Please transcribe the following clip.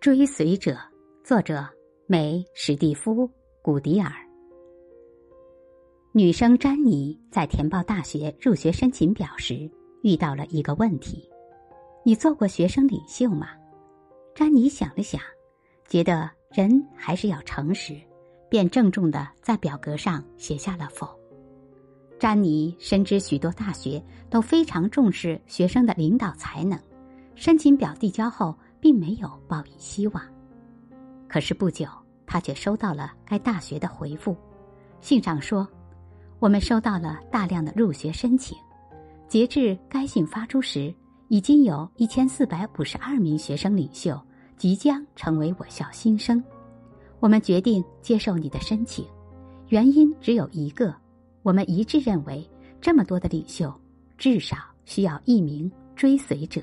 追随者，作者梅史蒂夫·古迪尔。女生詹妮在填报大学入学申请表时遇到了一个问题：“你做过学生领袖吗？”詹妮想了想，觉得人还是要诚实，便郑重的在表格上写下了否。詹妮深知许多大学都非常重视学生的领导才能，申请表递交后。并没有抱以希望，可是不久，他却收到了该大学的回复。信上说：“我们收到了大量的入学申请，截至该信发出时，已经有一千四百五十二名学生领袖即将成为我校新生。我们决定接受你的申请，原因只有一个：我们一致认为，这么多的领袖，至少需要一名追随者。”